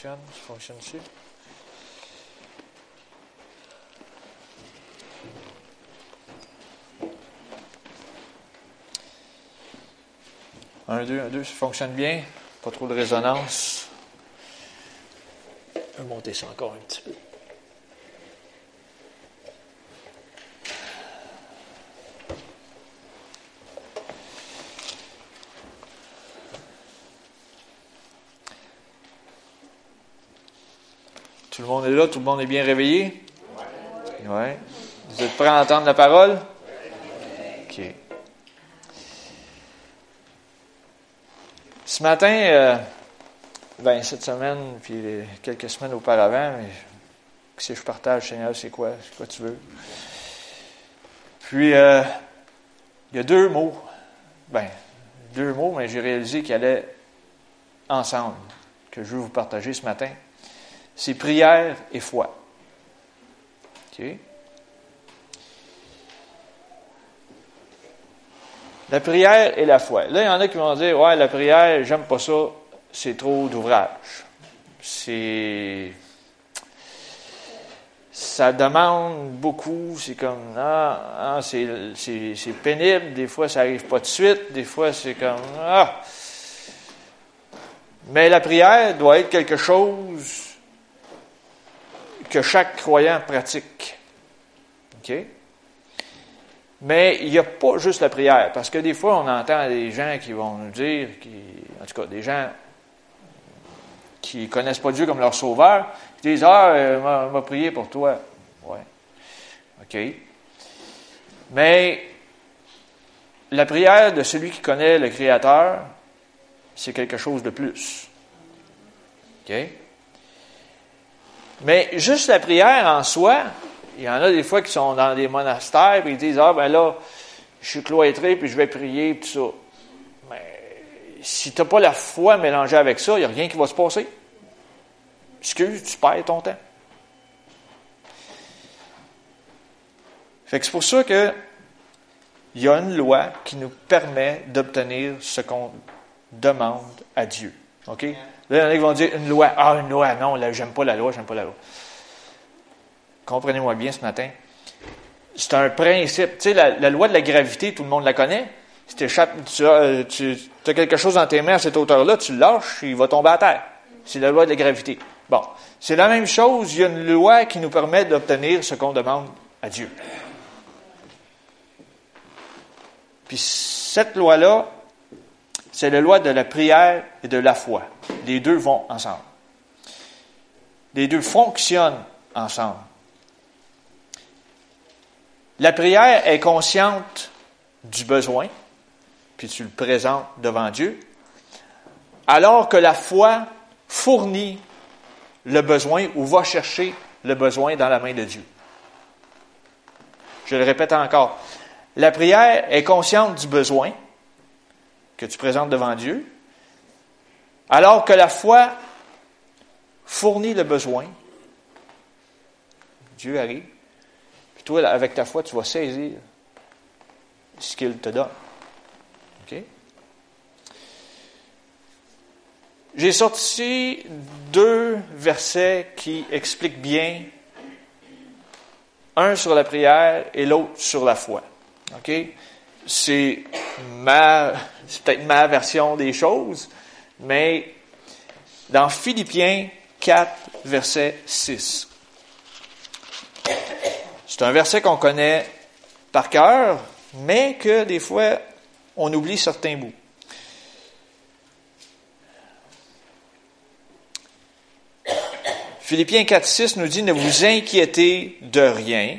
fonctionne, fonctionne-tu? Un, deux, un, deux, ça fonctionne bien. Pas trop de résonance. Je vais monter ça encore un petit peu. Le monde est là, tout le monde est bien réveillé? Oui. Vous êtes prêts à entendre la parole? OK. Ce matin, euh, ben, cette semaine, puis quelques semaines auparavant, mais, si je partage, Seigneur, c'est quoi? C'est quoi tu veux? Puis, euh, il y a deux mots. Ben, deux mots, mais j'ai réalisé qu'ils allaient ensemble, que je veux vous partager ce matin c'est prière et foi. La prière et la foi. Là, il y en a qui vont dire Ouais, la prière, j'aime pas ça, c'est trop d'ouvrage. C'est. Ça demande beaucoup, c'est comme Ah, ah c'est pénible, des fois ça n'arrive pas de suite, des fois c'est comme Ah. Mais la prière doit être quelque chose que chaque croyant pratique. OK? Mais il n'y a pas juste la prière, parce que des fois, on entend des gens qui vont nous dire, qui, en tout cas, des gens qui ne connaissent pas Dieu comme leur sauveur, qui disent Ah, euh, m'a prié pour toi. Ouais. OK? Mais la prière de celui qui connaît le Créateur, c'est quelque chose de plus. OK? Mais juste la prière en soi, il y en a des fois qui sont dans des monastères et ils disent Ah, ben là, je suis cloîtré puis je vais prier, tout ça. Mais si tu n'as pas la foi mélangée avec ça, il n'y a rien qui va se passer. Excuse, tu perds ton temps. Fait que c'est pour ça que il y a une loi qui nous permet d'obtenir ce qu'on demande à Dieu. OK? Là, il y en a qui vont dire une loi. Ah, une loi, non, là, j'aime pas la loi, j'aime pas la loi. Comprenez-moi bien ce matin. C'est un principe. Tu sais, la, loi de la gravité, tout le monde la connaît. Si tu, as, tu as quelque chose dans tes mains à cette hauteur-là, tu le lâches, il va tomber à terre. C'est la loi de la gravité. Bon. C'est la même chose. Il y a une loi qui nous permet d'obtenir ce qu'on demande à Dieu. Puis cette loi-là, c'est la loi de la prière et de la foi. Les deux vont ensemble. Les deux fonctionnent ensemble. La prière est consciente du besoin, puis tu le présentes devant Dieu, alors que la foi fournit le besoin ou va chercher le besoin dans la main de Dieu. Je le répète encore. La prière est consciente du besoin, que tu présentes devant Dieu, alors que la foi fournit le besoin. Dieu arrive. Puis toi, avec ta foi, tu vas saisir ce qu'il te donne. OK? J'ai sorti deux versets qui expliquent bien, un sur la prière et l'autre sur la foi. OK? c'est peut-être ma version des choses, mais dans Philippiens 4, verset 6. C'est un verset qu'on connaît par cœur, mais que des fois, on oublie certains bouts. Philippiens 4, 6 nous dit, ne vous inquiétez de rien,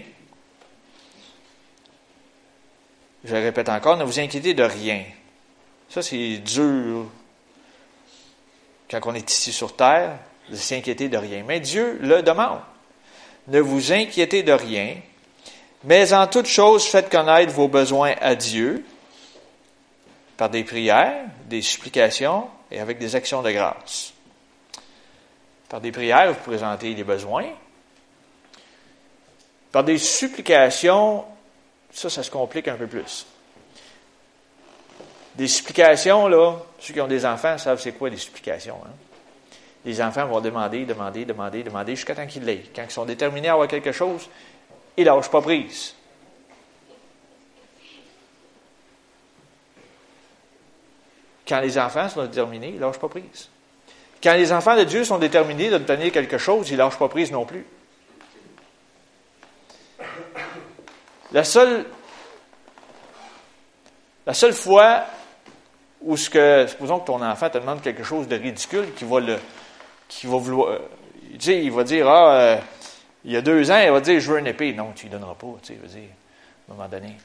Je répète encore, ne vous inquiétez de rien. Ça, c'est dur quand on est ici sur terre, de s'inquiéter de rien. Mais Dieu le demande. Ne vous inquiétez de rien, mais en toute chose, faites connaître vos besoins à Dieu par des prières, des supplications et avec des actions de grâce. Par des prières, vous présentez les besoins. Par des supplications, ça, ça se complique un peu plus. Des supplications, là, ceux qui ont des enfants savent c'est quoi des supplications. Hein? les enfants vont demander, demander, demander, demander jusqu'à temps qu'ils l'aient. Quand ils sont déterminés à avoir quelque chose, ils lâchent pas prise. Quand les enfants sont déterminés, ils lâchent pas prise. Quand les enfants de Dieu sont déterminés d'obtenir quelque chose, ils ne lâchent pas prise non plus. La seule, la seule fois où ce que, supposons que ton enfant te demande quelque chose de ridicule, qui va le, qui va vouloir, euh, il va dire, ah, euh, il y a deux ans, il va dire, je veux une épée. Non, tu ne donneras pas, tu sais, dire, à un moment donné.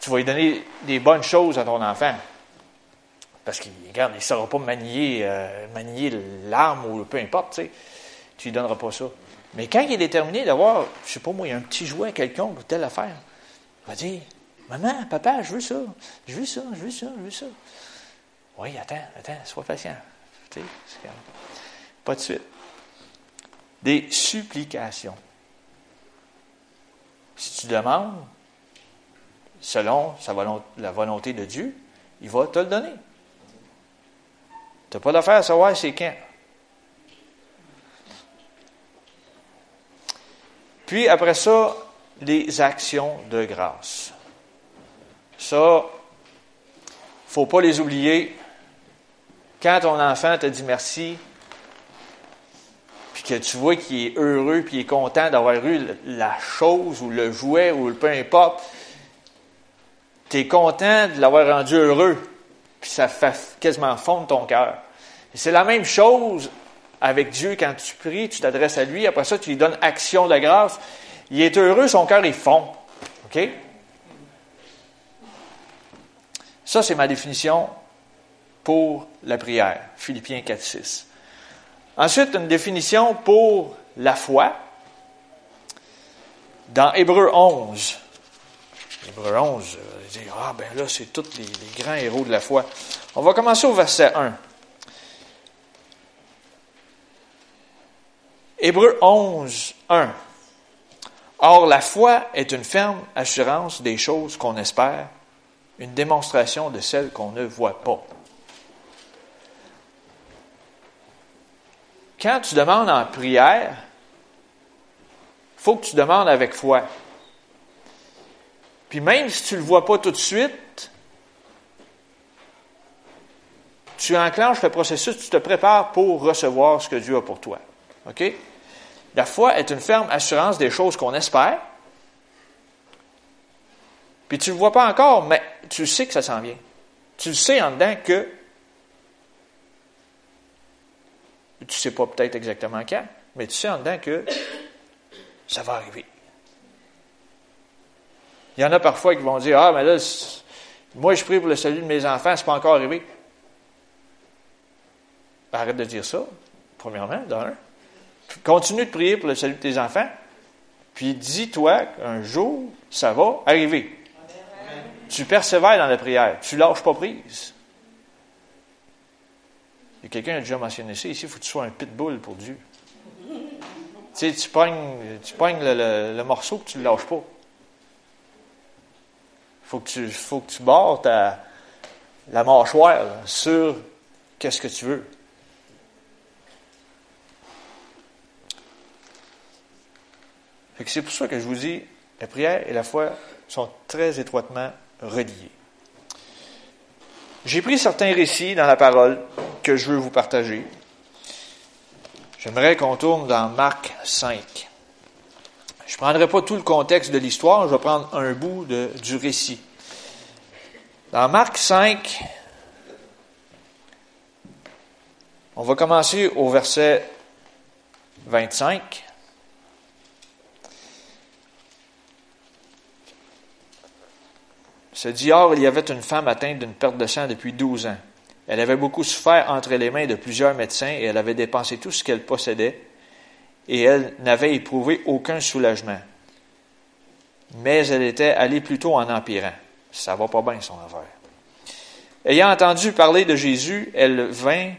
Tu vas lui donner des bonnes choses à ton enfant. Parce qu'il, regarde, il ne saura pas manier, euh, manier l'arme ou peu importe, tu sais. Tu lui donneras pas ça. Mais quand il est déterminé d'avoir, je sais pas moi, un petit jouet quelconque ou telle affaire, il va dire Maman, papa, je veux ça, je veux ça, je veux ça, je veux ça. Oui, attends, attends, sois patient. Pas de suite. Des supplications. Si tu demandes, selon la volonté de Dieu, il va te le donner. Tu n'as pas d'affaire à savoir c'est quand. Puis après ça, les actions de grâce. Ça, faut pas les oublier. Quand ton enfant te dit merci, puis que tu vois qu'il est heureux, puis il est content d'avoir eu la chose ou le jouet ou le peu importe, tu es content de l'avoir rendu heureux, puis ça fait quasiment fondre ton cœur. C'est la même chose avec Dieu, quand tu pries, tu t'adresses à lui, après ça, tu lui donnes action de grâce. Il est heureux, son cœur est fond. OK? Ça, c'est ma définition pour la prière. Philippiens 4, 6. Ensuite, une définition pour la foi. Dans Hébreu 11. Hébreu 11, dire, ah ben là, c'est tous les, les grands héros de la foi. On va commencer au verset 1. Hébreu 11, 1. Or, la foi est une ferme assurance des choses qu'on espère, une démonstration de celles qu'on ne voit pas. Quand tu demandes en prière, il faut que tu demandes avec foi. Puis même si tu ne le vois pas tout de suite, tu enclenches le processus, tu te prépares pour recevoir ce que Dieu a pour toi. OK? La foi est une ferme assurance des choses qu'on espère. Puis tu ne le vois pas encore, mais tu sais que ça s'en vient. Tu le sais en dedans que tu sais pas peut-être exactement quand, mais tu sais en dedans que ça va arriver. Il y en a parfois qui vont dire Ah, mais là, moi je prie pour le salut de mes enfants, c'est pas encore arrivé. Arrête de dire ça, premièrement, d'un. Continue de prier pour le salut de tes enfants. Puis dis-toi qu'un jour, ça va arriver. Tu persévères dans la prière. Tu lâches pas prise. Et quelqu'un a déjà mentionné ça. Ici, il faut que tu sois un pitbull pour Dieu. Tu sais, tu pognes, tu le, morceau que tu ne lâches pas. Il faut que tu, faut que tu ta, la mâchoire sur qu'est-ce que tu veux. c'est pour ça que je vous dis, la prière et la foi sont très étroitement J'ai pris certains récits dans la parole que je veux vous partager. J'aimerais qu'on tourne dans Marc 5. Je ne prendrai pas tout le contexte de l'histoire, je vais prendre un bout de, du récit. Dans Marc 5, on va commencer au verset 25. Se dit, or, il y avait une femme atteinte d'une perte de sang depuis douze ans. Elle avait beaucoup souffert entre les mains de plusieurs médecins et elle avait dépensé tout ce qu'elle possédait et elle n'avait éprouvé aucun soulagement. Mais elle était allée plutôt en empirant. Ça va pas bien son affaire. Ayant entendu parler de Jésus, elle vint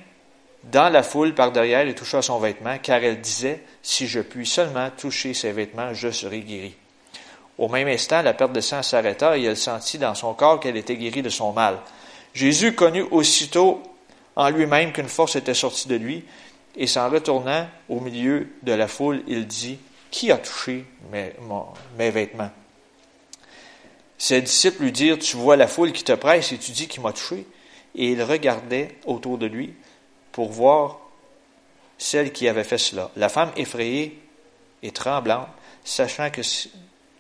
dans la foule par derrière et toucha son vêtement, car elle disait, si je puis seulement toucher ses vêtements, je serai guéri. Au même instant, la perte de sang s'arrêta et elle sentit dans son corps qu'elle était guérie de son mal. Jésus connut aussitôt en lui-même qu'une force était sortie de lui, et s'en retournant au milieu de la foule, il dit, Qui a touché mes, vêtements Ses disciples lui dirent, Tu vois la foule qui te presse et tu dis qui m'a touché Et il regardait autour de lui pour voir celle qui avait fait cela. La femme effrayée et tremblante, sachant que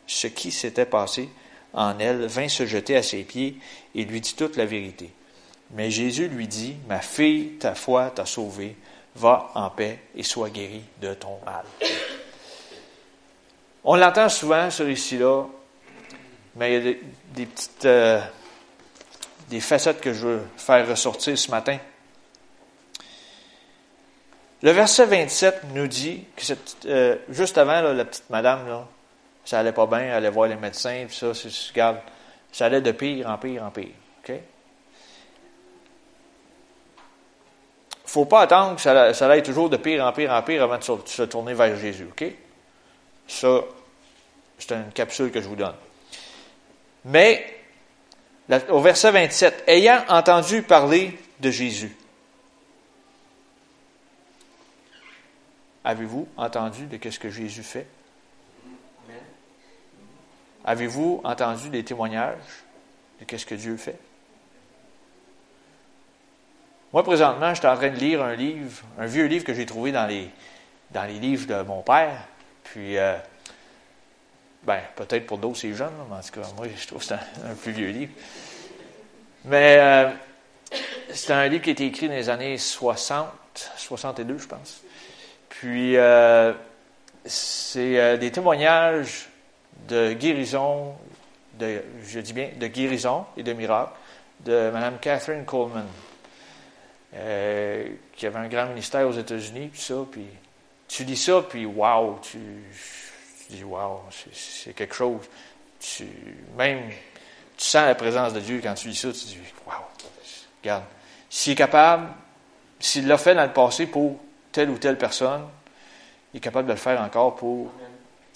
ce qui s'était passé en elle, vint se jeter à ses pieds et lui dit toute la vérité. Mais Jésus lui dit, Ma fille, ta foi t'a sauvée, va en paix et sois guérie de ton mal. On l'entend souvent, ce récit-là, mais il y a des, petites euh, des facettes que je veux faire ressortir ce matin. Le verset 27 nous dit que euh, juste avant, la petite madame, là, ça allait pas bien, allait voir les médecins, puis ça, regarde, ça allait de pire en pire en pire. OK? faut pas attendre que ça, ça aille toujours de pire en pire en pire avant de se, tourner vers Jésus. OK? Ça, c'est une capsule que je vous donne. Mais, au verset 27, ayant entendu parler de Jésus, avez-vous entendu de ce que Jésus fait? Avez-vous entendu des témoignages de ce que Dieu fait? Moi, présentement, je suis en train de lire un livre, un vieux livre que j'ai trouvé dans les, dans les livres de mon père. Puis, euh, ben, peut-être pour d'autres, c'est jeune, mais en tout cas, moi, je trouve que c'est un, plus vieux livre. Mais euh, c'est un livre qui a été écrit dans les années 60, 62, je pense. Puis, euh, c'est des témoignages de guérison, de, je dis bien, de guérison et de miracle de Mme Catherine Coleman. Euh, qui avait un grand ministère aux États-Unis, ça, puis tu dis ça, puis wow, tu, dis wow, c'est quelque chose. Tu, même, tu sens la présence de Dieu quand tu dis ça, tu dis wow, regarde, s'il est capable, s'il l'a fait dans le passé pour telle ou telle personne, il est capable de le faire encore pour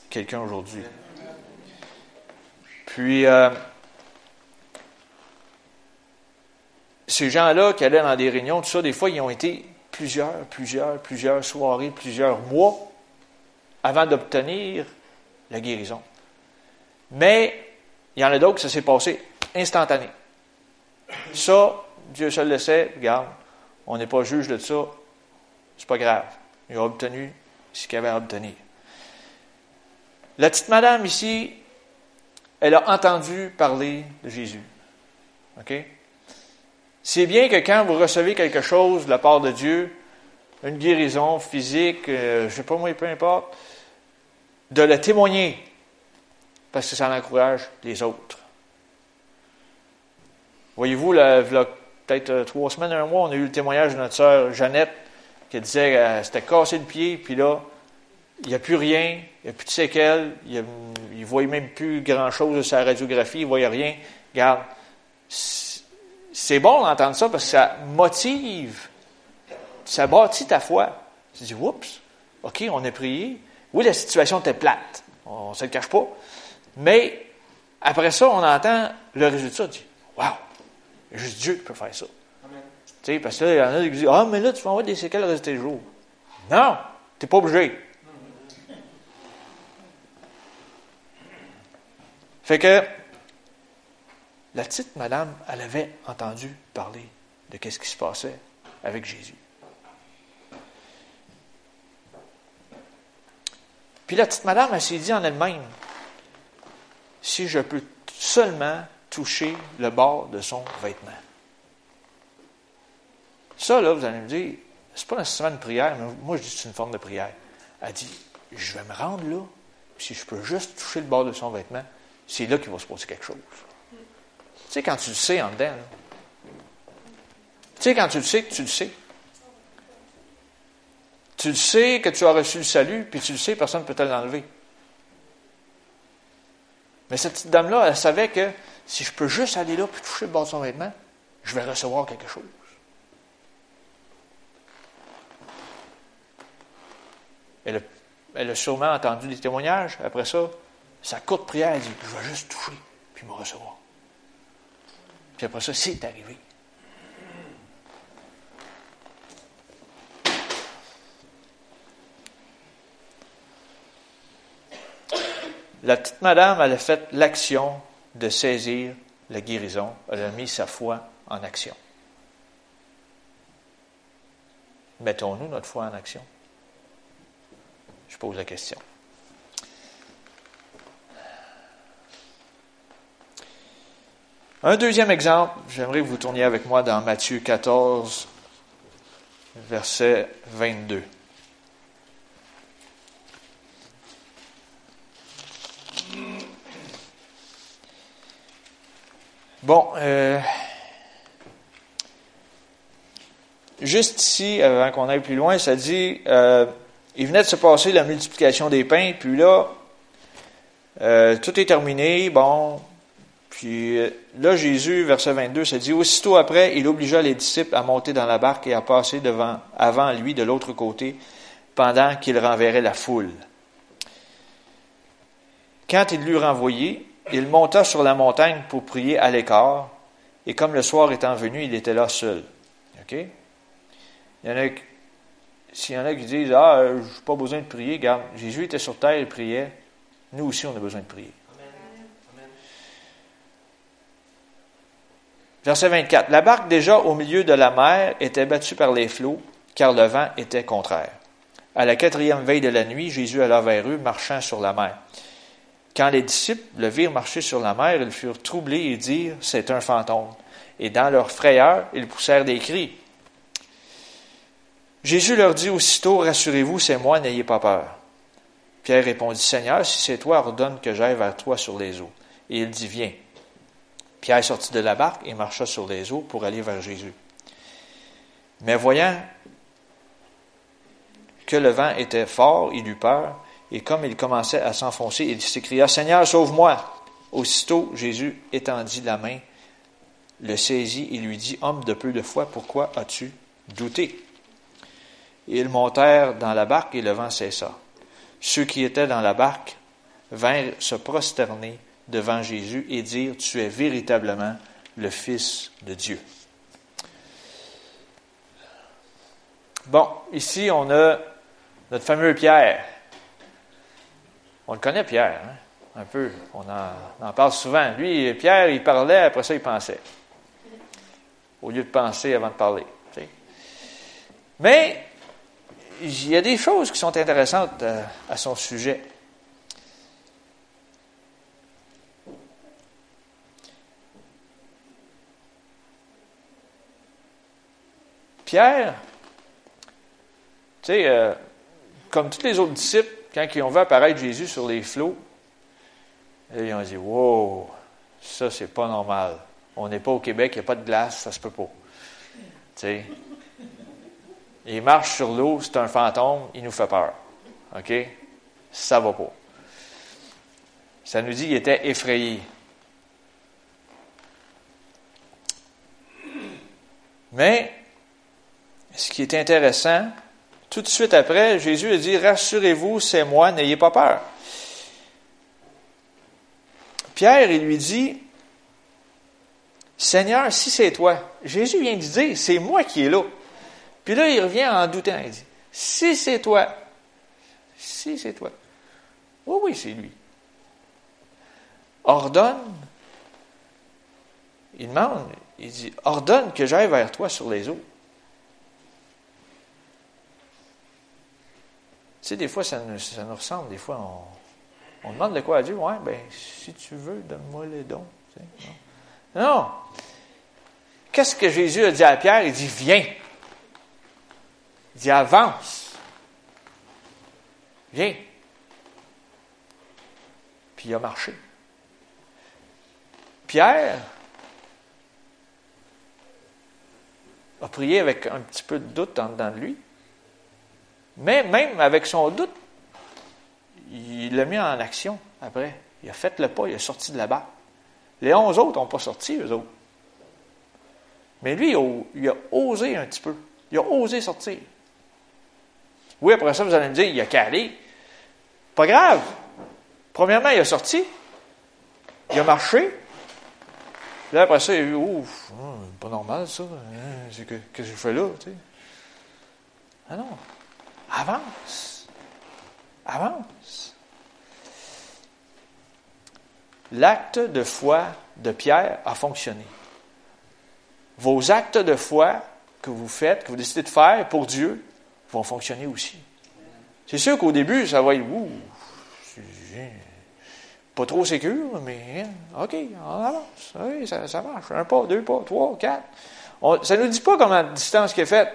quelqu'un aujourd'hui. Puis, euh, ces gens-là qui allaient dans des réunions, tout ça, des fois, ils ont été plusieurs, plusieurs, plusieurs soirées, plusieurs mois avant d'obtenir la guérison. Mais il y en a d'autres, ça s'est passé instantané. Ça, Dieu seul le sait, regarde, on n'est pas juge de ça, c'est pas grave. Il a obtenu ce qu'il avait à obtenir. La petite madame ici, elle a entendu parler de Jésus. OK? C'est bien que quand vous recevez quelque chose de la part de Dieu, une guérison physique, euh, je ne sais pas moi, peu importe, de le témoigner, parce que ça encourage les autres. Voyez-vous, peut-être euh, trois semaines, un mois, on a eu le témoignage de notre sœur Jeannette qui disait qu'elle s'était cassé le pied, puis là, il n'y a plus rien, il n'y a plus de séquelles, il ne voyait même plus grand-chose de sa radiographie, il ne voyait rien. Regarde, c'est bon d'entendre ça parce que ça motive, ça bâtit ta foi. Tu dis, oups, OK, on a prié. Oui, la situation était plate, on ne se le cache pas. Mais après ça, on entend le résultat. Tu dis, wow, juste Dieu peut faire ça. Tu sais, parce que là, il y en a qui disent, ah, mais là, tu vas avoir des séquelles le reste des jours. Non, tu n'es pas obligé. Fait que, la petite madame, elle avait entendu parler de ce qui se passait avec Jésus. Puis la petite madame, elle s'est dit en elle-même, si je peux seulement toucher le bord de son vêtement. Ça, là, vous allez me dire, c'est pas nécessairement une prière, mais moi, je dis que c'est une forme de prière. Elle dit, je vais me rendre là, si je peux juste toucher le bord de son vêtement, c'est là qu'il va se passer quelque chose. Tu sais, quand tu le sais en dedans, tu sais, quand tu le sais tu le sais. Tu le sais que tu as reçu le salut, puis tu le sais, personne ne peut te l'enlever. Mais cette dame-là, elle savait que si je peux juste aller là puis toucher le bord de son vêtement, je vais recevoir quelque chose. Elle a sûrement entendu des témoignages. Après ça, sa courte prière, elle dit Je vais juste toucher, puis me recevoir. Puis après ça, c'est arrivé. La petite madame, elle a fait l'action de saisir la guérison. Elle a mis sa foi en action. Mettons-nous notre foi en action? Je pose la question. Un deuxième exemple, j'aimerais que vous tourniez avec moi dans Matthieu 14, verset 22. Bon, euh, juste ici, avant qu'on aille plus loin, ça dit, euh, il venait de se passer la multiplication des pains, puis là, euh, tout est terminé, bon, puis euh, là, Jésus, verset 22, ça dit, aussitôt après, il obligea les disciples à monter dans la barque et à passer devant, avant lui de l'autre côté, pendant qu'il renverrait la foule. Quand il l'eut renvoyé, il monta sur la montagne pour prier à l'écart, et comme le soir étant venu, il était là seul. OK? Il y en a, s'il y en a qui disent, ah, je n'ai pas besoin de prier, regarde, Jésus était sur terre, il priait. Nous aussi, on a besoin de prier. Verset 24. La barque déjà au milieu de la mer était battue par les flots, car le vent était contraire. À la quatrième veille de la nuit, Jésus alla vers eux, marchant sur la mer. Quand les disciples le virent marcher sur la mer, ils furent troublés et dirent, c'est un fantôme. Et dans leur frayeur, ils poussèrent des cris. Jésus leur dit aussitôt, rassurez-vous, c'est moi, n'ayez pas peur. Pierre répondit, Seigneur, si c'est toi, ordonne que j'aille vers toi sur les eaux. Et il dit, viens. Pierre sortit de la barque et marcha sur les eaux pour aller vers Jésus. Mais voyant que le vent était fort, il eut peur, et comme il commençait à s'enfoncer, il s'écria, Seigneur, sauve-moi. Aussitôt, Jésus étendit la main, le saisit et lui dit, Homme de peu de foi, pourquoi as-tu douté? Ils montèrent dans la barque et le vent cessa. Ceux qui étaient dans la barque vinrent se prosterner devant Jésus et dire, Tu es véritablement le Fils de Dieu. Bon, ici on a notre fameux Pierre. On le connaît Pierre, hein? un peu. On en, parle souvent. Lui, Pierre, il parlait, après ça, il pensait. Au lieu de penser avant de parler. Mais il y a des choses qui sont intéressantes euh, à son sujet. Pierre, tu sais, euh, comme tous les autres disciples, quand ils ont vu apparaître Jésus sur les flots, ils ont dit Wow, ça, c'est pas normal. On n'est pas au Québec, il n'y a pas de glace, ça se peut pas. Tu sais. Il marche sur l'eau, c'est un fantôme, il nous fait peur. OK? Ça va pas. Ça nous dit qu'il était effrayé. Mais ce qui est intéressant, tout de suite après, Jésus a dit, rassurez-vous, c'est moi, n'ayez pas peur. Pierre, il lui dit, Seigneur, si c'est toi, Jésus vient de dire, c'est moi qui est là. Puis là, il revient en doutant, il dit, si c'est toi, si c'est toi. Oui, oui, c'est lui. Ordonne. Il demande, il dit, ordonne que j'aille vers toi sur les eaux. Sais, des fois, ça nous, ressemble. Des fois, on, on, demande de quoi à Dieu. Ouais, ben, si tu veux, donne-moi les dons. non. non. Qu'est-ce que Jésus a dit à Pierre? Il dit, viens. Il dit, avance. Viens. Puis il a marché. Pierre a prié avec un petit peu de doute en dedans de lui. Mais même avec son doute, il l'a mis en action après. Il a fait le pas, il est sorti de là-bas. Les onze autres n'ont pas sorti, eux autres. Mais lui, il a, osé un petit peu. Il a osé sortir. Oui, après ça, vous allez me dire, il a calé. Pas grave. Premièrement, il a sorti. Il a marché. Là, après ça, il a vu, ouf, oh, pas normal ça. Hein, qu'est-ce que je fais là? Ah non. Avance. Avance. l'acte de foi de Pierre a fonctionné. Vos actes de foi que vous faites, que vous décidez de faire pour Dieu, vont fonctionner aussi. C'est sûr qu'au début, ça va être, ouh, pas trop sécure, mais OK, on avance. Oui, ça, marche. Un pas, deux pas, trois, quatre. ça ne nous dit pas comment la distance qui est faite.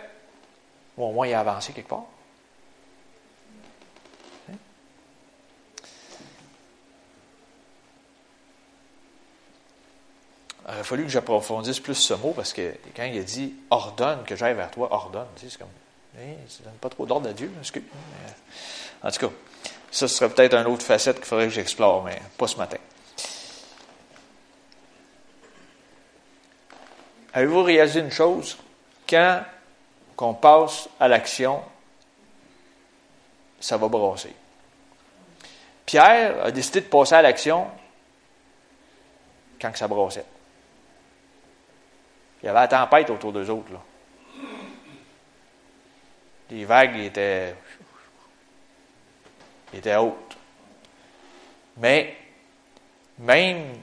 Au moins, il a avancé quelque part. Il aurait fallu que j'approfondisse plus ce mot parce que quand il a dit ordonne que j'aille vers toi, ordonne, c'est comme ça donne pas trop d'ordre à Dieu, excuse. En tout cas, ça serait peut-être une autre facette qu'il faudrait que j'explore, mais pas ce matin. Avez-vous réalisé une chose? Quand on passe à l'action, ça va brasser. Pierre a décidé de passer à l'action quand ça brassait. Il y avait la tempête autour d'eux autres. Là. Les vagues étaient, étaient hautes. Mais même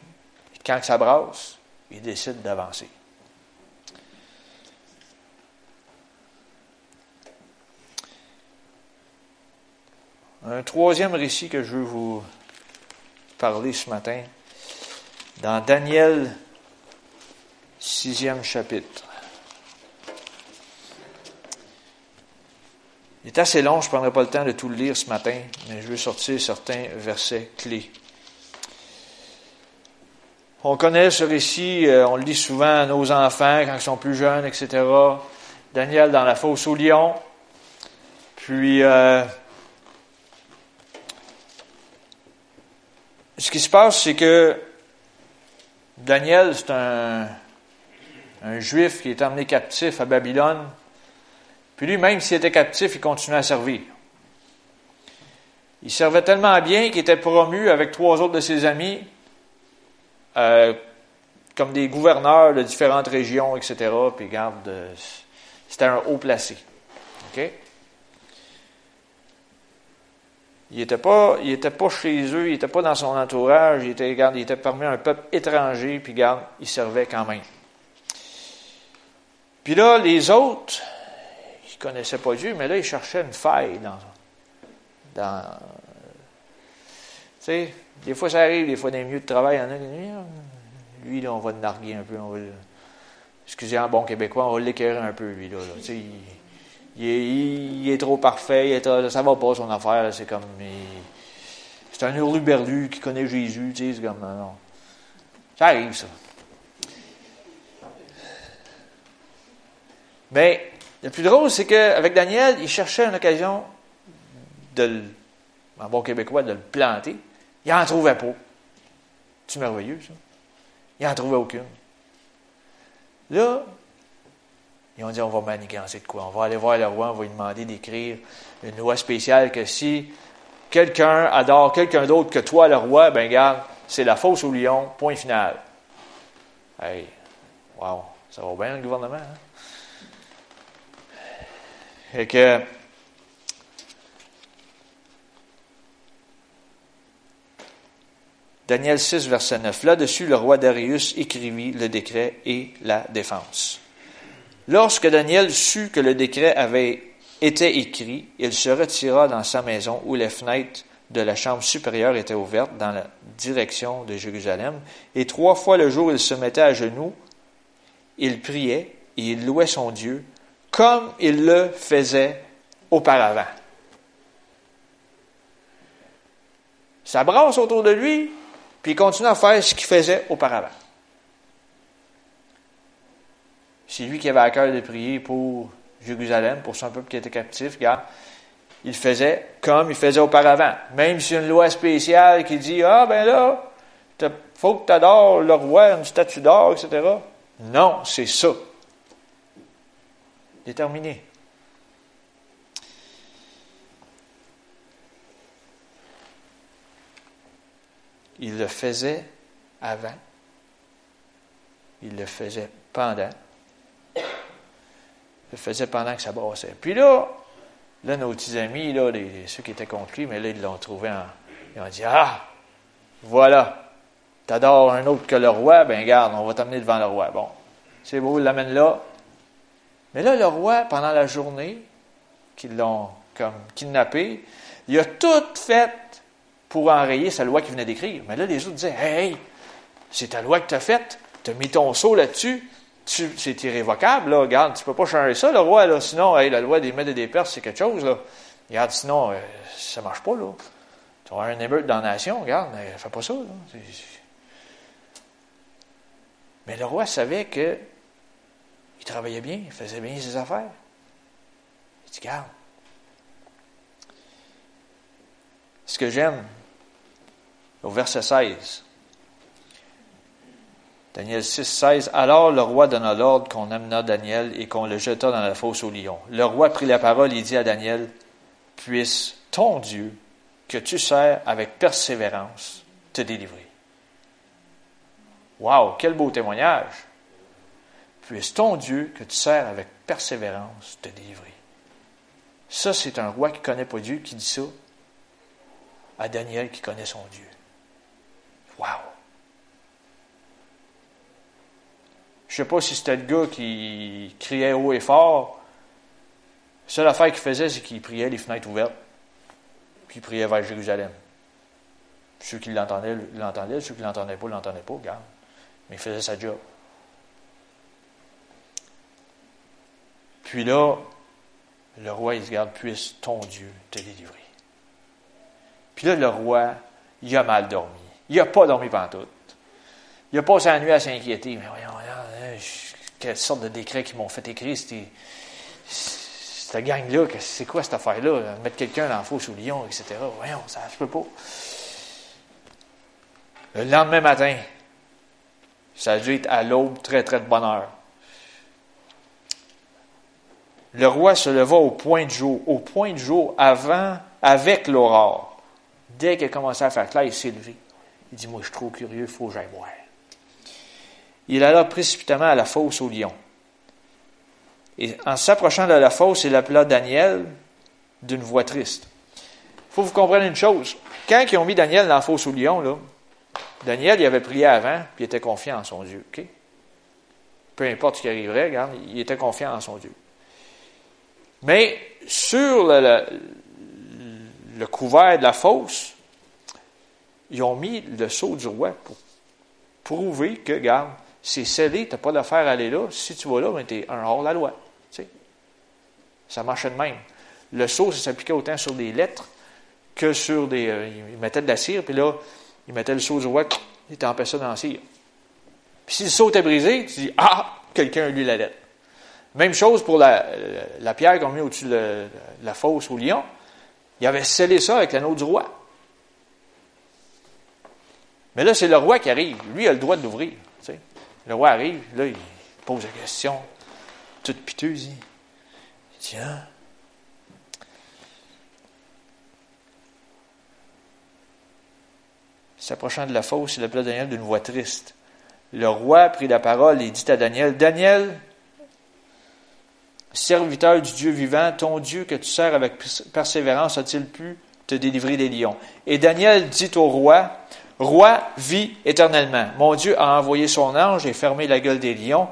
quand ça brasse, il décide d'avancer. Un troisième récit que je veux vous parler ce matin, dans Daniel, sixième chapitre. Il est assez long, je ne prendrai pas le temps de tout le lire ce matin, mais je vais sortir certains versets clés. On connaît ce récit, euh, on le lit souvent à nos enfants quand ils sont plus jeunes, etc. Daniel dans la fosse au lion. Puis, euh, ce qui se passe, c'est que Daniel, c'est un, un juif qui est emmené captif à Babylone puis lui, même s'il était captif, il continuait à servir. Il servait tellement bien qu'il était promu avec trois autres de ses amis euh, comme des gouverneurs de différentes régions, etc. Puis garde, euh, c'était un haut placé. Il n'était pas, il pas chez eux, il n'était pas dans son entourage, il était, garde, il était parmi un peuple étranger, puis garde, il servait quand même. Puis là, les autres, ne connaissait pas Dieu, mais là, il cherchait une faille dans. dans tu sais, des fois, ça arrive, des fois, dans les milieux de travail, il y en a lui, là, on va le narguer un peu. On va excusez un bon québécois, on va l'écœurer un peu, lui, là. tu sais, il, est, trop parfait, ça ne va pas son affaire, c'est comme. C'est un hurluberlu qui connaît Jésus, tu sais, c'est comme. Ça arrive, ça. Mais le plus drôle, c'est qu'avec Daniel, il cherchait une occasion de en bon québécois, de le planter. Il n'en trouvait pas. C'est merveilleux, ça. Il n'en trouvait aucune. Là, ils ont dit on va manigancer de quoi? On va aller voir le roi, on va lui demander d'écrire une loi spéciale que si quelqu'un adore quelqu'un d'autre que toi, le roi, ben garde, c'est la fausse au lion, point final. Hey, wow, ça va bien le gouvernement, hein? Et que Daniel 6, verset 9. Là-dessus, le roi Darius écrivit le décret et la défense. Lorsque Daniel sut que le décret avait été écrit, il se retira dans sa maison où les fenêtres de la chambre supérieure étaient ouvertes dans la direction de Jérusalem, et trois fois le jour il se mettait à genoux, il priait et il louait son Dieu comme il le faisait auparavant. Ça brasse autour de lui, puis il continue à faire ce qu'il faisait auparavant. C'est lui qui avait à cœur de prier pour Jérusalem, pour son peuple qui était captif. Regarde, il faisait comme il faisait auparavant. Même si une loi spéciale qui dit Ah, ben là, il faut que tu adores le roi, une statue d'or, etc. Non, c'est ça déterminé. Il le faisait avant, il le faisait pendant, il le faisait pendant que ça brassait. Puis là, là, nos petits amis, là, ceux qui étaient contre lui, mais là, ils l'ont trouvé en. Ils ont dit Ah, voilà, t'adores un autre que le roi, ben garde, on va t'amener devant le roi. Bon, c'est beau, il l'amène là. Mais là, le roi, pendant la journée qu'ils l'ont comme kidnappé, il a tout fait pour enrayer sa loi qu'il venait d'écrire. Mais là, les autres disaient, hey, c'est ta loi que tu as faite, tu as mis ton sceau là-dessus, c'est irrévocable, là, regarde, tu peux pas changer ça, le roi, là, sinon, hey, la loi des Mèdes et des Perses, c'est quelque chose, là. Regarde, sinon, ça euh, ça marche pas, là. Tu auras un émeute dans la nation, regarde, fais pas ça, là. Mais le roi savait que il travaillait bien, il faisait bien ses affaires. Il dit, regarde, ce que j'aime, au verset 16, Daniel 6, 16. Alors le roi donna l'ordre qu'on amena Daniel et qu'on le jeta dans la fosse au lion. Le roi prit la parole et dit à Daniel, Puisse ton Dieu, que tu sers avec persévérance, te délivrer. Wow, quel beau témoignage! Puisse ton Dieu, que tu sers avec persévérance, te délivrer. Ça, c'est un roi qui ne connaît pas Dieu qui dit ça à Daniel qui connaît son Dieu. Wow! Je sais pas si c'était le gars qui criait haut et fort. La seule affaire qu'il faisait, c'est qu'il priait les fenêtres ouvertes. Puis il priait vers Jérusalem. Ceux qui l'entendaient, l'entendaient. Ceux qui ne l'entendaient pas, ne l'entendaient pas, regarde. Mais il faisait sa job. Puis là, le roi, il se garde, puisse ton Dieu te délivrer. Puis là, le roi, il a mal dormi. Il n'a pas dormi pendant tout. Il a passé la nuit à s'inquiéter. Mais voyons, voyons, quelle sorte de décret qu'ils m'ont fait écrire. Cette gang-là, c'est quoi cette affaire-là? Mettre quelqu'un dans la fosse au lion, etc. Voyons, ça ne peut pas. Le lendemain matin, ça a dû être à l'aube, très, très de bonne heure. Le roi se leva au point de jour, au point de jour avant, avec l'aurore. Dès qu'il a commencé à faire clair, il s'est levé. Il dit, moi, je suis trop curieux, il faut que j'aille voir il alla précipitamment à la fosse au lion. Et en s'approchant de la fosse, il appela Daniel d'une voix triste. Il faut vous compreniez une chose. Quand ils ont mis Daniel dans la fosse au lion, là, Daniel, il avait prié avant, puis il était confiant en son Dieu. Peu importe ce qui arriverait, regarde, il était confiant en son Dieu. Mais sur le, couvert de la fosse, ils ont mis le sceau du roi pour prouver que, regarde, c'est scellé, tu n'as pas d'affaire à aller là. Si tu vas là, ben, tu es un hors la loi. Ça marchait de même. Le sceau, ça s'appliquait autant sur des lettres que sur des. Euh, ils mettaient de la cire, puis là, ils mettaient le sceau du roi, ils t'empêchaient ça dans la cire. Puis si le sceau était brisé, tu dis Ah, quelqu'un a lu la lettre. Même chose pour la, pierre qu'on met au-dessus de, la fosse au lion. Il avait scellé ça avec l'anneau du roi. Mais là, c'est le roi qui arrive. Lui, il a le droit de l'ouvrir. Le roi arrive, là, il pose la question, toute piteuse. Il dit, hein? S'approchant de la fosse, il appela Daniel d'une voix triste. Le roi prit la parole et dit à Daniel, Daniel, serviteur du Dieu vivant, ton Dieu que tu sers avec persévérance a-t-il pu te délivrer des lions? Et Daniel dit au roi, Roi, vis éternellement. Mon Dieu a envoyé son ange et fermé la gueule des lions,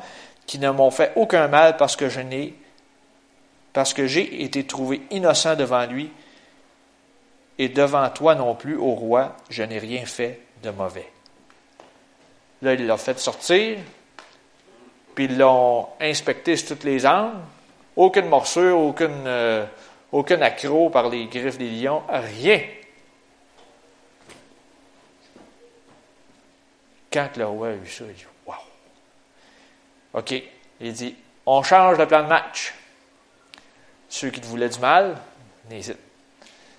qui ne m'ont fait aucun mal parce que je n'ai, parce que j'ai été trouvé innocent devant lui, et devant toi non plus, ô roi, je n'ai rien fait de mauvais. Là, il l'a fait sortir, puis ils l'ont inspecté sur toutes les angles. Aucune morsure, aucune, euh, aucun accroc par les griffes des lions, rien. Quand le roi a vu ça, il dit Waouh! OK. Il dit On change le plan de match. Ceux qui te voulaient du mal,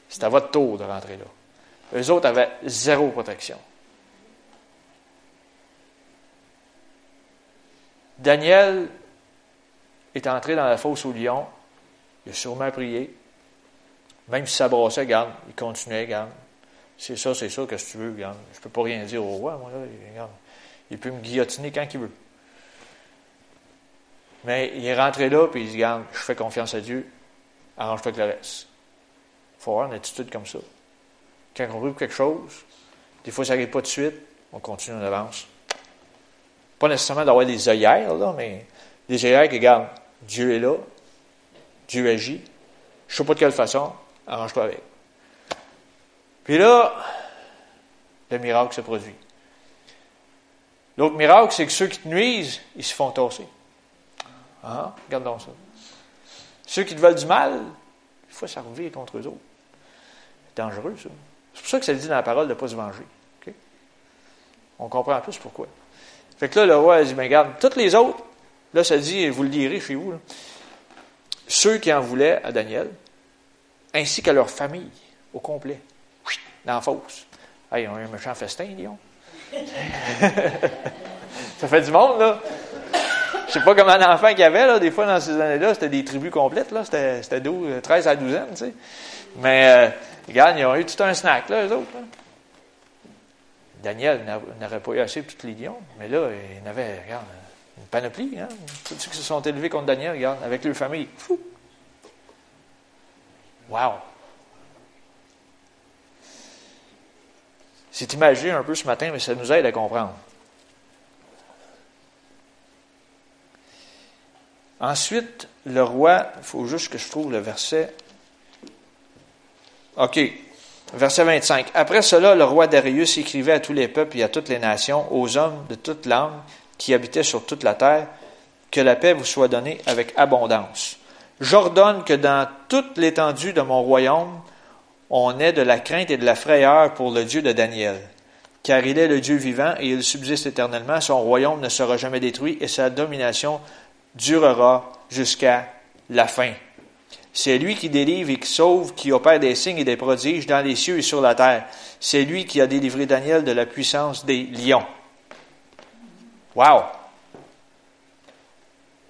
c'est à votre tour de rentrer là. Eux autres avaient zéro protection. Daniel est entré dans la fosse au lion. Il a sûrement prié. Même si ça brossait, garde, il continuait, garde. C'est ça, c'est ça, qu'est-ce que tu veux, regarde. Je peux pas rien dire au roi, moi, là. Il peut me guillotiner quand il veut. Mais il est rentré là, puis il dit, regarde, je fais confiance à Dieu, arrange-toi avec le reste. Il faut avoir une attitude comme ça. Quand on veut quelque chose, des fois ça n'arrive pas de suite, On continue, on avance. Pas nécessairement d'avoir des œillères, là, mais des qui regardent. Dieu est là. Dieu agit. Je ne sais pas de quelle façon. Arrange-toi avec. Puis là, le miracle se produit. L'autre miracle, c'est que ceux qui te nuisent, ils se font tasser. Ah, regardons ça. Ceux qui te veulent du mal, il faut ça contre eux autres. C'est dangereux, ça. C'est pour ça que ça dit dans la parole de ne pas se venger. On comprend plus pourquoi. Fait que là, le roi a dit, mais regarde, toutes les autres, là, ça dit, vous le lirez chez vous, ceux qui en voulaient à Daniel, ainsi qu'à leur famille, au complet, dans la fosse. ils ont eu un méchant festin, Lyon. ça fait du monde, là. Je sais pas comment d'enfants qu'il y avait, là. Des fois, dans ces années-là, c'était des tribus complètes, là. C'était 13 à 12 ans, tu sais. Mais, euh, regarde, ils ont eu tout un snack, là, eux autres, Daniel n'aurait pas eu assez pour toutes les lions, mais là, il avait, regarde, une panoplie, hein. Tous ceux qui se sont élevés contre Daniel, regarde, avec leur famille. Fou! Wow! C'est imagé un peu ce matin, mais ça nous aide à comprendre. Ensuite, le roi, il faut juste que je trouve le verset. OK. Verset 25. Après cela, le roi Darius écrivait à tous les peuples et à toutes les nations, aux hommes de toute langue qui habitaient sur toute la terre, que la paix vous soit donnée avec abondance. J'ordonne que dans toute l'étendue de mon royaume, on ait de la crainte et de la frayeur pour le Dieu de Daniel. Car il est le Dieu vivant et il subsiste éternellement, son royaume ne sera jamais détruit et sa domination durera jusqu'à la fin. C'est lui qui délivre et qui sauve, qui opère des signes et des prodiges dans les cieux et sur la terre. C'est lui qui a délivré Daniel de la puissance des lions. Wow!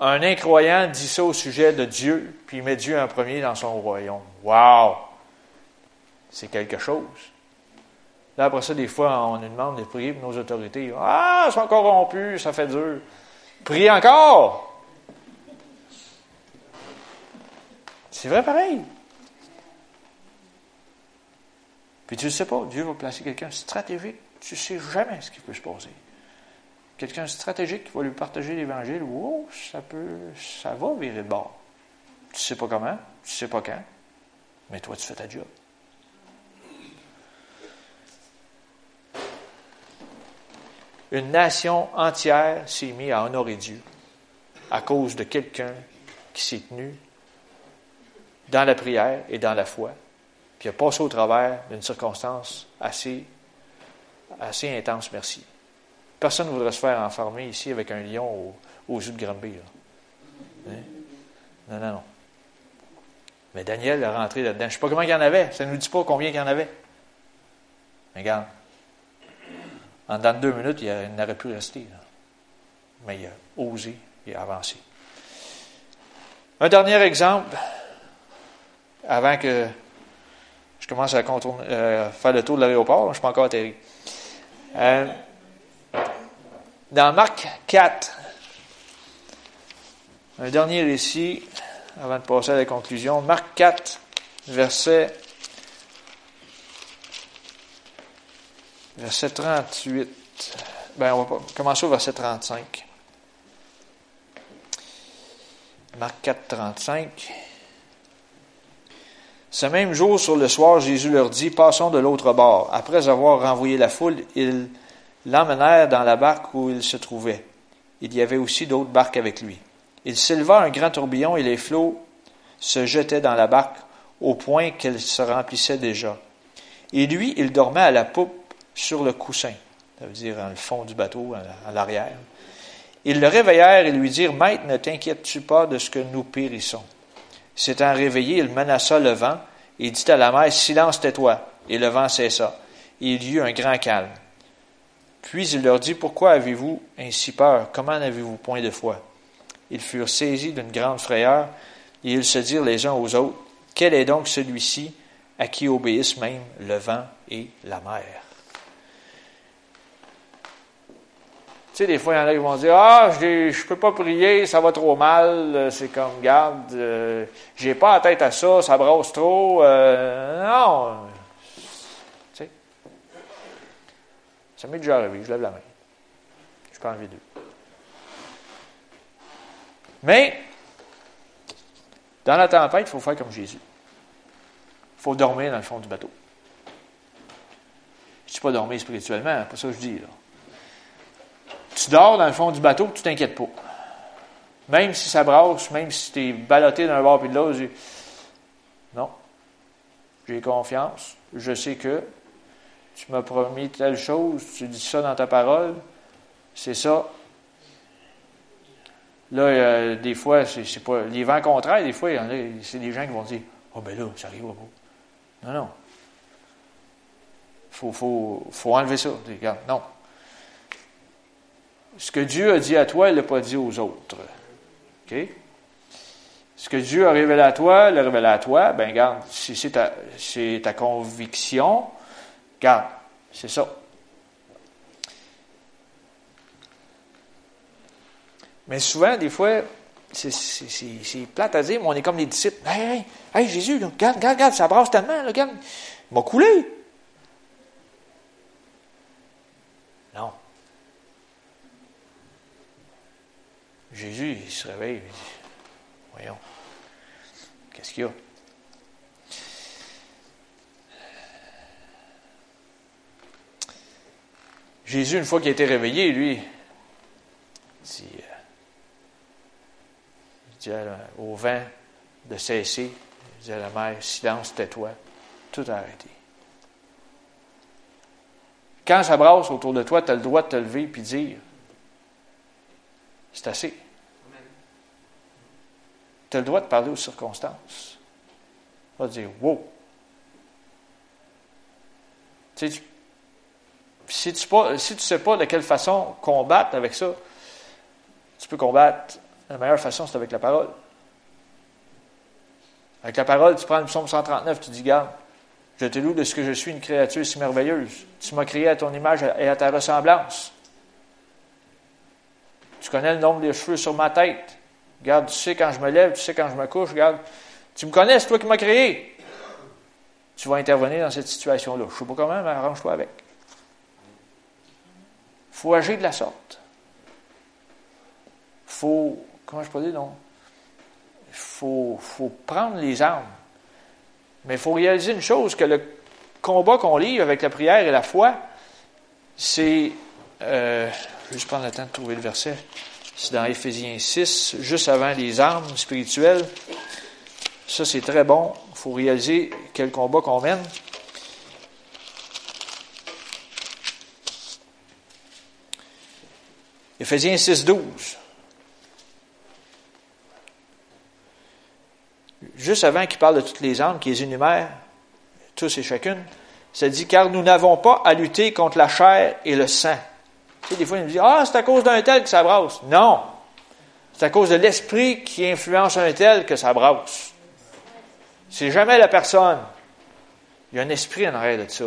Un incroyant dit ça au sujet de Dieu, puis met Dieu en premier dans son royaume. Wow! C'est quelque chose. Là, après ça, des fois, on nous demande de prier pour nos autorités. Ah, ils sont corrompus, ça fait dur. Priez encore! C'est vrai pareil. Puis tu ne sais pas, Dieu va placer quelqu'un stratégique. Tu ne sais jamais ce qui peut se passer. Quelqu'un stratégique qui va lui partager l'Évangile, wow, ça peut, ça va virer de bord. Tu sais pas comment, tu sais pas quand, mais toi, tu fais ta job. Une nation entière s'est mise à honorer Dieu à cause de quelqu'un qui s'est tenu dans la prière et dans la foi, puis a passé au travers d'une circonstance assez, assez intense, merci. Personne ne voudrait se faire enfermer ici avec un lion aux yeux de Granby. Hein? Non, non, non. Mais Daniel est rentré là-dedans. Je ne sais pas comment il y en avait. Ça ne nous dit pas combien il y en avait. Mais regarde. En dans deux minutes, il n'aurait pu rester. Mais il a osé, a avancé. Un dernier exemple avant que je commence à euh, faire le tour de l'aéroport. Je ne suis pas encore atterri. Euh, dans Marc 4, un dernier récit, avant de passer à la conclusion. Marc 4, verset, verset 38. Ben, on va commencer au verset 35. Marc 4, 35. Ce même jour, sur le soir, Jésus leur dit, Passons de l'autre bord. Après avoir renvoyé la foule, ils l'emmenèrent dans la barque où il se trouvait. Il y avait aussi d'autres barques avec lui. Il s'éleva un grand tourbillon et les flots se jetaient dans la barque au point qu'elle se remplissait déjà. Et lui, il dormait à la poupe sur le coussin, ça veut dire dans le fond du bateau, à l'arrière. Ils le réveillèrent et lui dirent, Maître, ne t'inquiètes-tu pas de ce que nous périssons? S'étant réveillé, il menaça le vent et dit à la mer, Silence, tais-toi. Et le vent cessa. Il y eut un grand calme. Puis il leur dit, Pourquoi avez-vous ainsi peur? Comment n'avez-vous point de foi? Ils furent saisis d'une grande frayeur, et ils se dirent les uns aux autres, Quel est donc celui-ci à qui obéissent même le vent et la mer? Tu sais, des fois, il y en a qui vont dire Ah, je ne peux pas prier, ça va trop mal. C'est comme, garde, euh, j'ai pas la tête à ça, ça brosse trop. Euh, non. Tu sais. Ça m'est déjà arrivé, je lève la main. Je peux enlever deux. Mais, dans la tempête, il faut faire comme Jésus. Il faut dormir dans le fond du bateau. Je ne dis pas dormir spirituellement, pas ça que je dis. Là. Tu dors dans le fond du bateau, tu t'inquiètes pas. Même si ça brasse, même si tu es ballotté d'un bord puis de l'autre, non. J'ai confiance. Je sais que tu m'as promis telle chose, tu dis ça dans ta parole, c'est ça. Là, euh, des fois, c'est pas. Les vents contraires, des fois, c'est des gens qui vont dire Oh, ben là, ça arrive pas. Non, non. Il faut, faut, faut, enlever ça. Non. Ce que Dieu a dit à toi, il ne l'a pas dit aux autres. OK? Ce que Dieu a révélé à toi, le révélé à toi, ben regarde, si c'est ta, ta conviction, regarde, c'est ça. Mais souvent, des fois, c'est plate à dire, mais on est comme les disciples. Hey, hey, Jésus, regarde, regarde, regarde, ça brasse tellement, regarde, il m'a coulé. Non. Jésus, il se réveille, il dit, voyons, qu'est-ce qu'il y a? Jésus, une fois qu'il a été réveillé, lui, dit, dit au vent de cesser. Il dit à la mer, silence, tais-toi. Tout a arrêté. Quand ça brasse autour de toi, tu as le droit de te lever et dire c'est assez. Tu as le droit de parler aux circonstances. Tu vas dire wow. Tu sais, si tu ne sais pas de quelle façon combattre avec ça, tu peux combattre la meilleure façon, c'est avec la parole. Avec la parole, tu prends le psaume 139, tu dis, garde, je te loue de ce que je suis une créature si merveilleuse. Tu m'as créé à ton image et à ta ressemblance. Tu connais le nombre des cheveux sur ma tête. Regarde, tu sais quand je me lève, tu sais quand je me couche. Regarde, tu me connais, c'est toi qui m'as créé. Tu vas intervenir dans cette situation-là. Je ne sais pas comment, mais arrange-toi avec. Il faut agir de la sorte. Il faut comment je peux dire, non? Il faut, prendre les armes. Mais il faut réaliser une chose, que le combat qu'on livre avec la prière et la foi, c'est... Euh, je vais juste prendre le temps de trouver le verset. C'est dans Éphésiens 6, juste avant les armes spirituelles. Ça, c'est très bon. Il faut réaliser quel combat qu'on mène. Éphésiens 6, 12. juste avant qu'il parle de toutes les armes, qu'il les énumère, tous et chacune, ça dit, car nous n'avons pas à lutter contre la chair et le sang. Tu sais, des fois, il nous dit, ah, c'est à cause d'un tel que ça brasse. Non. C'est à cause de l'esprit qui influence un tel que ça brasse. C'est jamais la personne. Il y a un esprit en arrière de ça.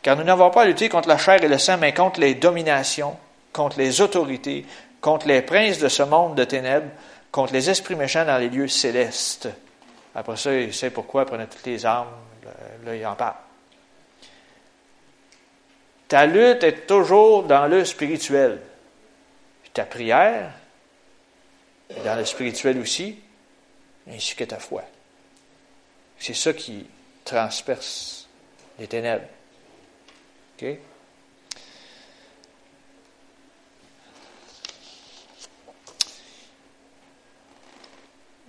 Car nous n'avons pas à lutter contre la chair et le sang, mais contre les dominations, contre les autorités, contre les princes de ce monde de ténèbres, contre les esprits méchants dans les lieux célestes. Après ça, il sait pourquoi, prenait toutes les armes, là, il en parle. Ta lutte est toujours dans le spirituel. ta prière est dans le spirituel aussi, ainsi que ta foi. C'est ça qui transperce les ténèbres. OK?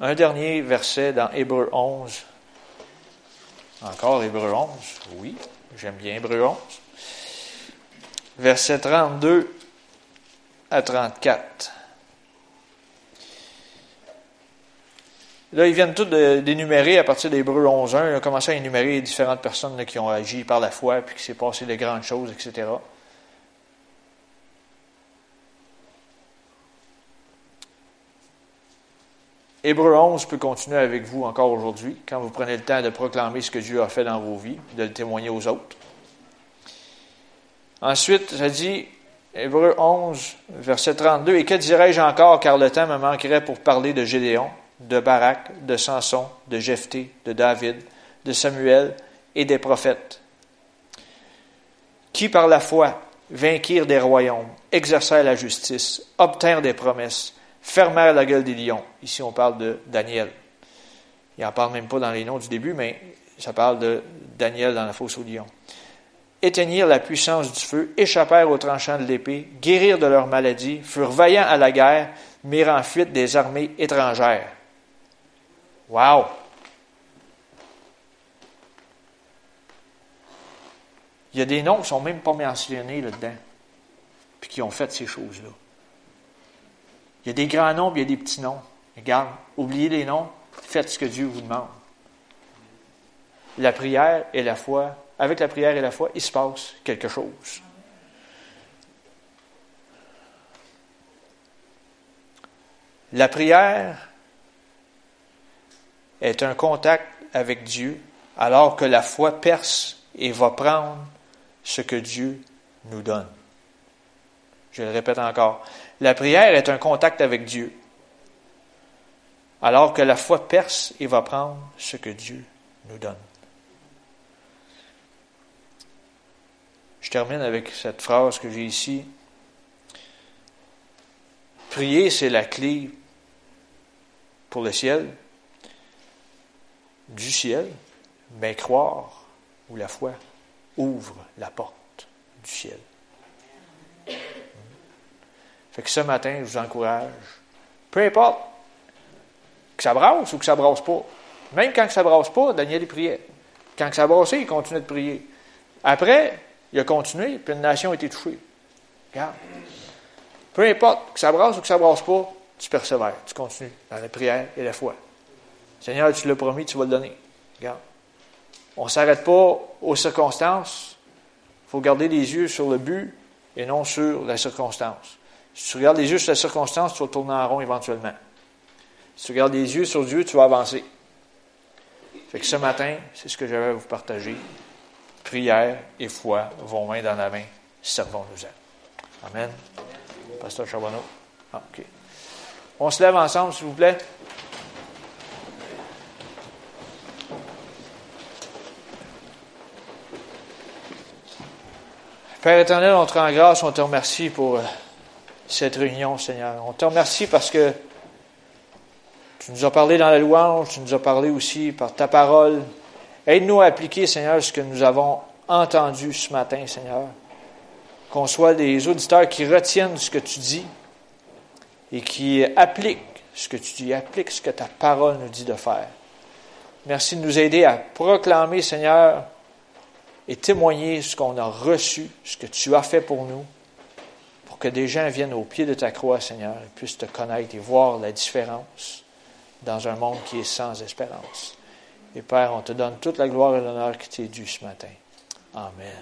Un dernier verset dans Hébreu 11. Encore Hébreu 11, oui, j'aime bien Hébreu 11. Verset 32 à 34. Là, ils viennent tous d'énumérer à partir d'Hébreu 11.1. Ils ont commencé à énumérer différentes personnes qui ont agi par la foi, puis qui s'est passé de grandes choses, etc. Hébreu 11 peut continuer avec vous encore aujourd'hui, quand vous prenez le temps de proclamer ce que Dieu a fait dans vos vies, de le témoigner aux autres. Ensuite, ça dit, Hébreu 11, verset 32, Et que dirais-je encore, car le temps me manquerait pour parler de Gédéon, de Barak, de Samson, de Jephthé, de David, de Samuel et des prophètes, qui par la foi vainquirent des royaumes, exercèrent la justice, obtinrent des promesses, fermèrent la gueule des lions. Ici, on parle de Daniel. Il n'en parle même pas dans les noms du début, mais ça parle de Daniel dans la fosse aux lions. Éteignirent la puissance du feu, échappèrent aux tranchants de l'épée, guérirent de leur maladie, furent vaillants à la guerre, mirent en fuite des armées étrangères. Wow! Il y a des noms qui ne sont même pas mentionnés là-dedans, puis qui ont fait ces choses-là. Il y a des grands noms, il y a des petits noms. Regarde, oubliez les noms, faites ce que Dieu vous demande. La prière et la foi, avec la prière et la foi, il se passe quelque chose. La prière est un contact avec Dieu, alors que la foi perce et va prendre ce que Dieu nous donne. Je le répète encore. La prière est un contact avec Dieu, alors que la foi perce et va prendre ce que Dieu nous donne. Je termine avec cette phrase que j'ai ici. Prier, c'est la clé pour le ciel, du ciel, mais croire ou la foi ouvre la porte du ciel. Fait que ce matin, je vous encourage, peu importe que ça brasse ou que ça brasse pas. Même quand ça brasse pas, Daniel y priait. Quand ça brassait, il continuait de prier. Après, il a continué, puis une nation a été touchée. Regarde. Peu importe que ça brasse ou que ça brasse pas, tu persévères, tu continues dans la prière et la foi. Seigneur, tu l'as promis, tu vas le donner. Regarde. On ne s'arrête pas aux circonstances. Il faut garder les yeux sur le but et non sur la circonstance. Si tu regardes les yeux sur la circonstance, tu vas tourner en rond éventuellement. Si tu regardes les yeux sur Dieu, tu vas avancer. Fait que ce matin, c'est ce que j'avais à vous partager. Prière et foi vont main dans la main. Servons-nous-en. Amen. Pasteur Charbonneau. Ah, OK. On se lève ensemble, s'il vous plaît. Père éternel, on te rend grâce, on te remercie pour euh, cette réunion, Seigneur. On te remercie parce que tu nous as parlé dans la louange, tu nous as parlé aussi par ta parole. Aide-nous à appliquer, Seigneur, ce que nous avons entendu ce matin, Seigneur. Qu'on soit des auditeurs qui retiennent ce que tu dis et qui appliquent ce que tu dis, appliquent ce que ta parole nous dit de faire. Merci de nous aider à proclamer, Seigneur, et témoigner ce qu'on a reçu, ce que tu as fait pour nous, que des gens viennent au pied de ta croix, Seigneur, et puissent te connaître et voir la différence dans un monde qui est sans espérance. Et Père, on te donne toute la gloire et l'honneur qui t'est dû ce matin. Amen.